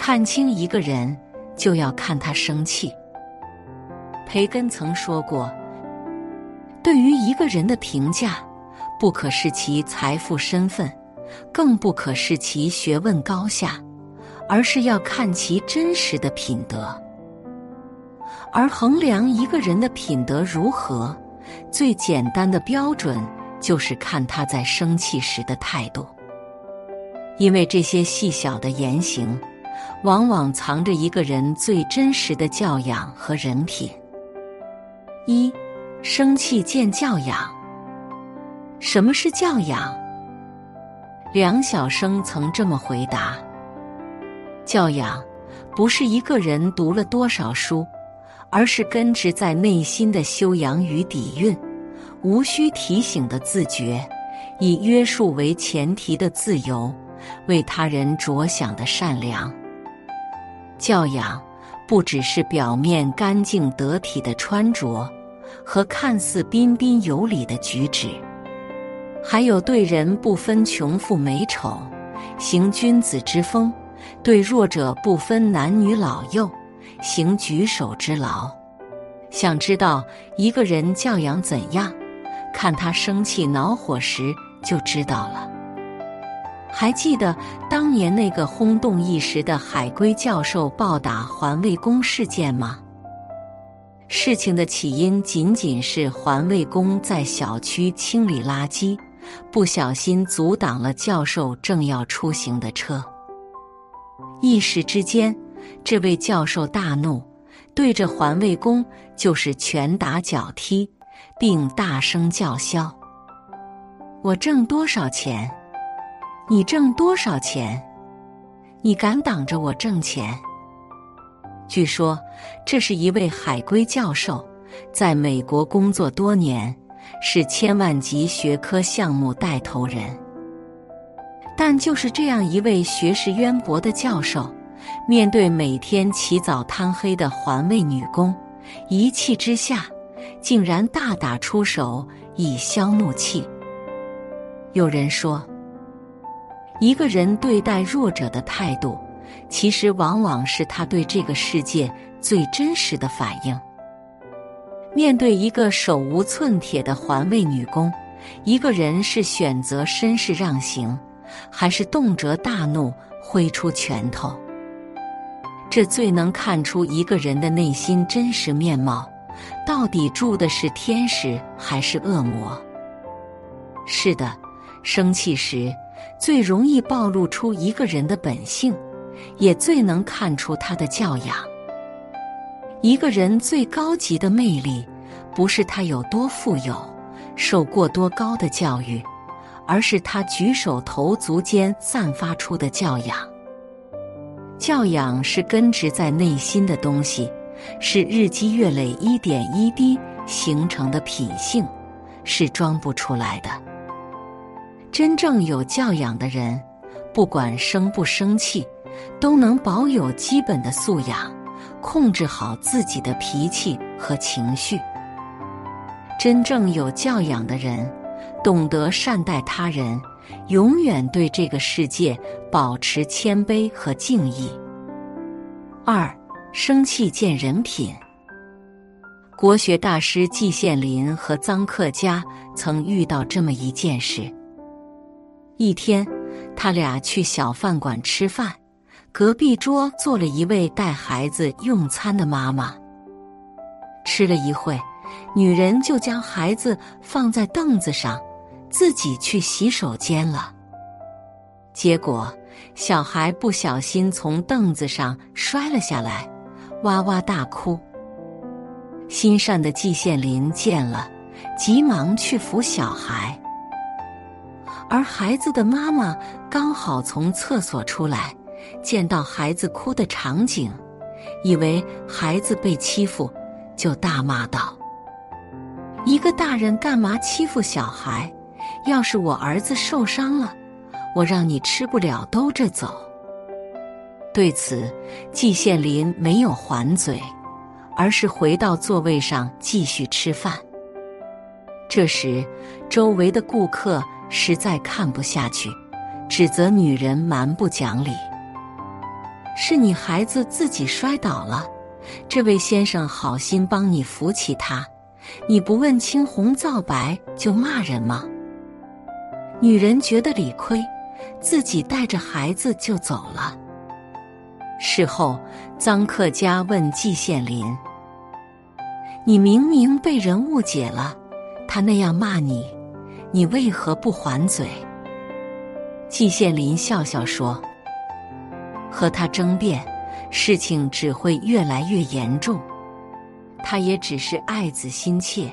看清一个人，就要看他生气。培根曾说过：“对于一个人的评价，不可视其财富、身份，更不可视其学问高下，而是要看其真实的品德。而衡量一个人的品德如何，最简单的标准就是看他在生气时的态度，因为这些细小的言行。”往往藏着一个人最真实的教养和人品。一，生气见教养。什么是教养？梁晓声曾这么回答：教养不是一个人读了多少书，而是根植在内心的修养与底蕴，无需提醒的自觉，以约束为前提的自由，为他人着想的善良。教养不只是表面干净得体的穿着和看似彬彬有礼的举止，还有对人不分穷富美丑，行君子之风；对弱者不分男女老幼，行举手之劳。想知道一个人教养怎样，看他生气恼火时就知道了。还记得当年那个轰动一时的海归教授暴打环卫工事件吗？事情的起因仅仅是环卫工在小区清理垃圾，不小心阻挡了教授正要出行的车。一时之间，这位教授大怒，对着环卫工就是拳打脚踢，并大声叫嚣：“我挣多少钱？”你挣多少钱？你敢挡着我挣钱？据说这是一位海归教授，在美国工作多年，是千万级学科项目带头人。但就是这样一位学识渊博的教授，面对每天起早贪黑的环卫女工，一气之下，竟然大打出手以消怒气。有人说。一个人对待弱者的态度，其实往往是他对这个世界最真实的反应。面对一个手无寸铁的环卫女工，一个人是选择绅士让行，还是动辄大怒挥出拳头？这最能看出一个人的内心真实面貌，到底住的是天使还是恶魔？是的，生气时。最容易暴露出一个人的本性，也最能看出他的教养。一个人最高级的魅力，不是他有多富有，受过多高的教育，而是他举手投足间散发出的教养。教养是根植在内心的东西，是日积月累、一点一滴形成的品性，是装不出来的。真正有教养的人，不管生不生气，都能保有基本的素养，控制好自己的脾气和情绪。真正有教养的人，懂得善待他人，永远对这个世界保持谦卑和敬意。二，生气见人品。国学大师季羡林和臧克家曾遇到这么一件事。一天，他俩去小饭馆吃饭，隔壁桌坐了一位带孩子用餐的妈妈。吃了一会，女人就将孩子放在凳子上，自己去洗手间了。结果，小孩不小心从凳子上摔了下来，哇哇大哭。心善的季羡林见了，急忙去扶小孩，而孩子的妈妈刚好从厕所出来，见到孩子哭的场景，以为孩子被欺负，就大骂道：“一个大人干嘛欺负小孩？要是我儿子受伤了，我让你吃不了兜着走。”对此，季羡林没有还嘴。而是回到座位上继续吃饭。这时，周围的顾客实在看不下去，指责女人蛮不讲理。是你孩子自己摔倒了，这位先生好心帮你扶起他，你不问青红皂白就骂人吗？女人觉得理亏，自己带着孩子就走了。事后，臧克家问季羡林。你明明被人误解了，他那样骂你，你为何不还嘴？季羡林笑笑说：“和他争辩，事情只会越来越严重。他也只是爱子心切，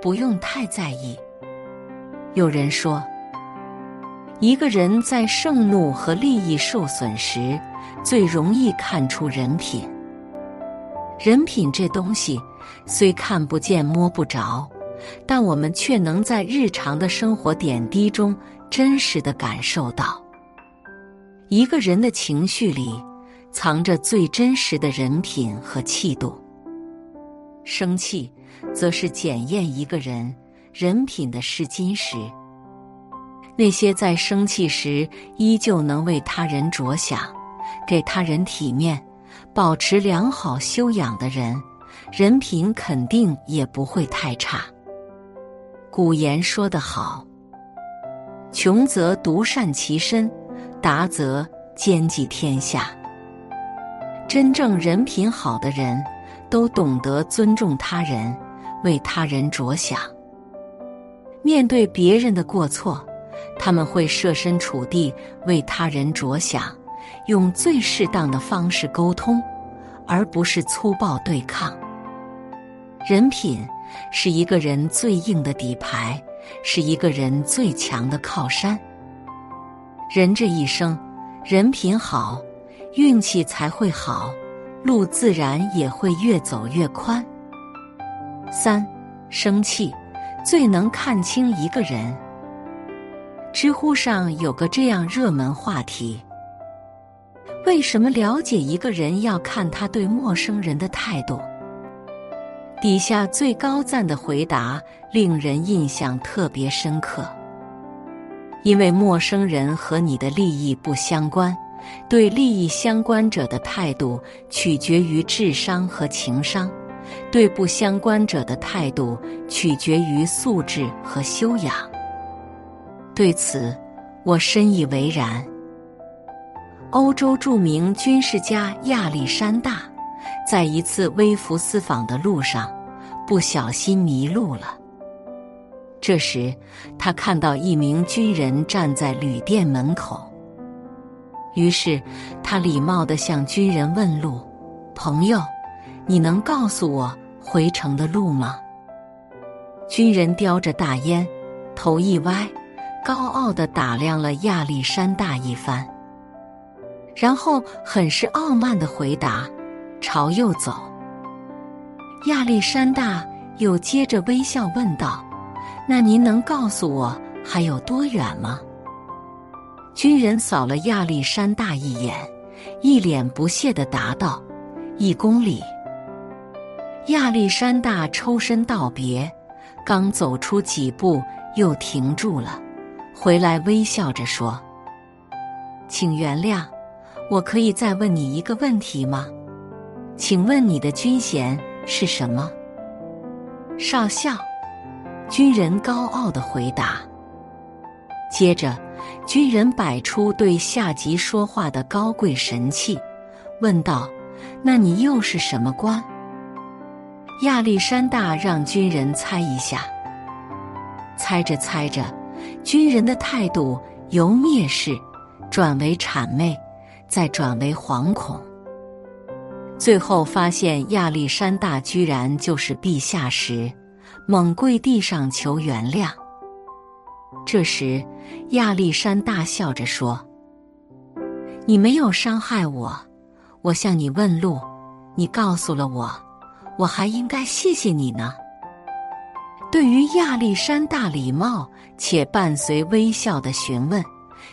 不用太在意。”有人说，一个人在盛怒和利益受损时，最容易看出人品。人品这东西。虽看不见摸不着，但我们却能在日常的生活点滴中真实的感受到。一个人的情绪里，藏着最真实的人品和气度。生气，则是检验一个人人品的试金石。那些在生气时依旧能为他人着想、给他人体面、保持良好修养的人。人品肯定也不会太差。古言说得好：“穷则独善其身，达则兼济天下。”真正人品好的人，都懂得尊重他人，为他人着想。面对别人的过错，他们会设身处地为他人着想，用最适当的方式沟通，而不是粗暴对抗。人品是一个人最硬的底牌，是一个人最强的靠山。人这一生，人品好，运气才会好，路自然也会越走越宽。三，生气最能看清一个人。知乎上有个这样热门话题：为什么了解一个人要看他对陌生人的态度？底下最高赞的回答令人印象特别深刻，因为陌生人和你的利益不相关，对利益相关者的态度取决于智商和情商，对不相关者的态度取决于素质和修养。对此，我深以为然。欧洲著名军事家亚历山大。在一次微服私访的路上，不小心迷路了。这时，他看到一名军人站在旅店门口，于是他礼貌地向军人问路：“朋友，你能告诉我回城的路吗？”军人叼着大烟，头一歪，高傲地打量了亚历山大一番，然后很是傲慢地回答。朝右走，亚历山大又接着微笑问道：“那您能告诉我还有多远吗？”军人扫了亚历山大一眼，一脸不屑的答道：“一公里。”亚历山大抽身道别，刚走出几步又停住了，回来微笑着说：“请原谅，我可以再问你一个问题吗？”请问你的军衔是什么？少校，军人高傲的回答。接着，军人摆出对下级说话的高贵神气，问道：“那你又是什么官？”亚历山大让军人猜一下。猜着猜着，军人的态度由蔑视转为谄媚，再转为惶恐，最后发现亚历山大居然就是陛下时，猛跪地上求原谅。这时，亚历山大笑着说：“你没有伤害我，我向你问路，你告诉了我，我还应该谢谢你呢。”对于亚历山大礼貌且伴随微笑的询问，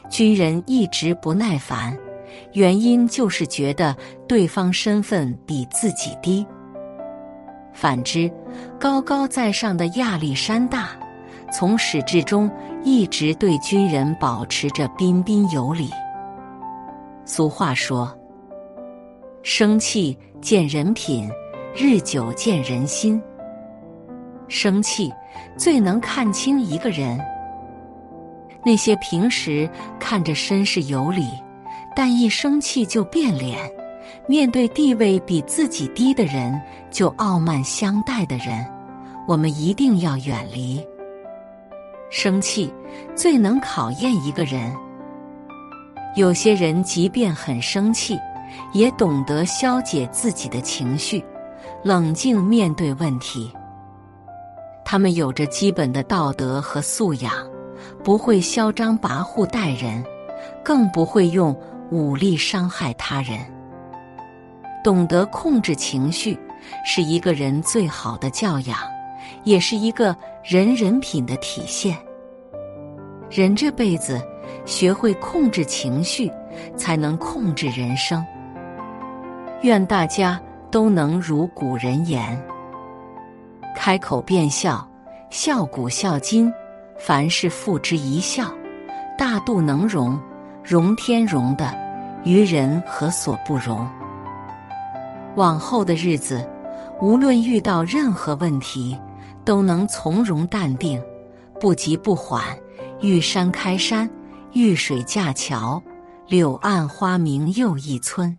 军人一直不耐烦，原因就是觉得对方身份比自己低。反之，高高在上的亚历山大，从始至终一直对军人保持着彬彬有礼。俗话说：“生气见人品，日久见人心。”生气最能看清一个人。那些平时看着绅士有礼，但一生气就变脸，面对地位比自己低的人就傲慢相待的人，我们一定要远离。生气最能考验一个人。有些人即便很生气，也懂得消解自己的情绪，冷静面对问题。他们有着基本的道德和素养，不会嚣张跋扈待人，更不会用武力伤害他人。懂得控制情绪，是一个人最好的教养，也是一个人人品的体现。人这辈子，学会控制情绪，才能控制人生。愿大家都能如古人言。开口便笑，笑古笑今，凡事付之一笑，大度能容，容天容的，于人何所不容？往后的日子，无论遇到任何问题，都能从容淡定，不急不缓。遇山开山，遇水架桥，柳暗花明又一村。